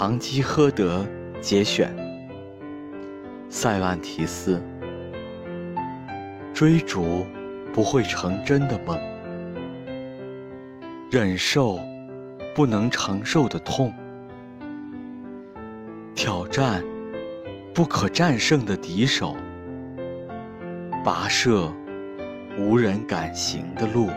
唐吉诃德节选。塞万提斯。追逐不会成真的梦。忍受不能承受的痛。挑战不可战胜的敌手。跋涉无人敢行的路。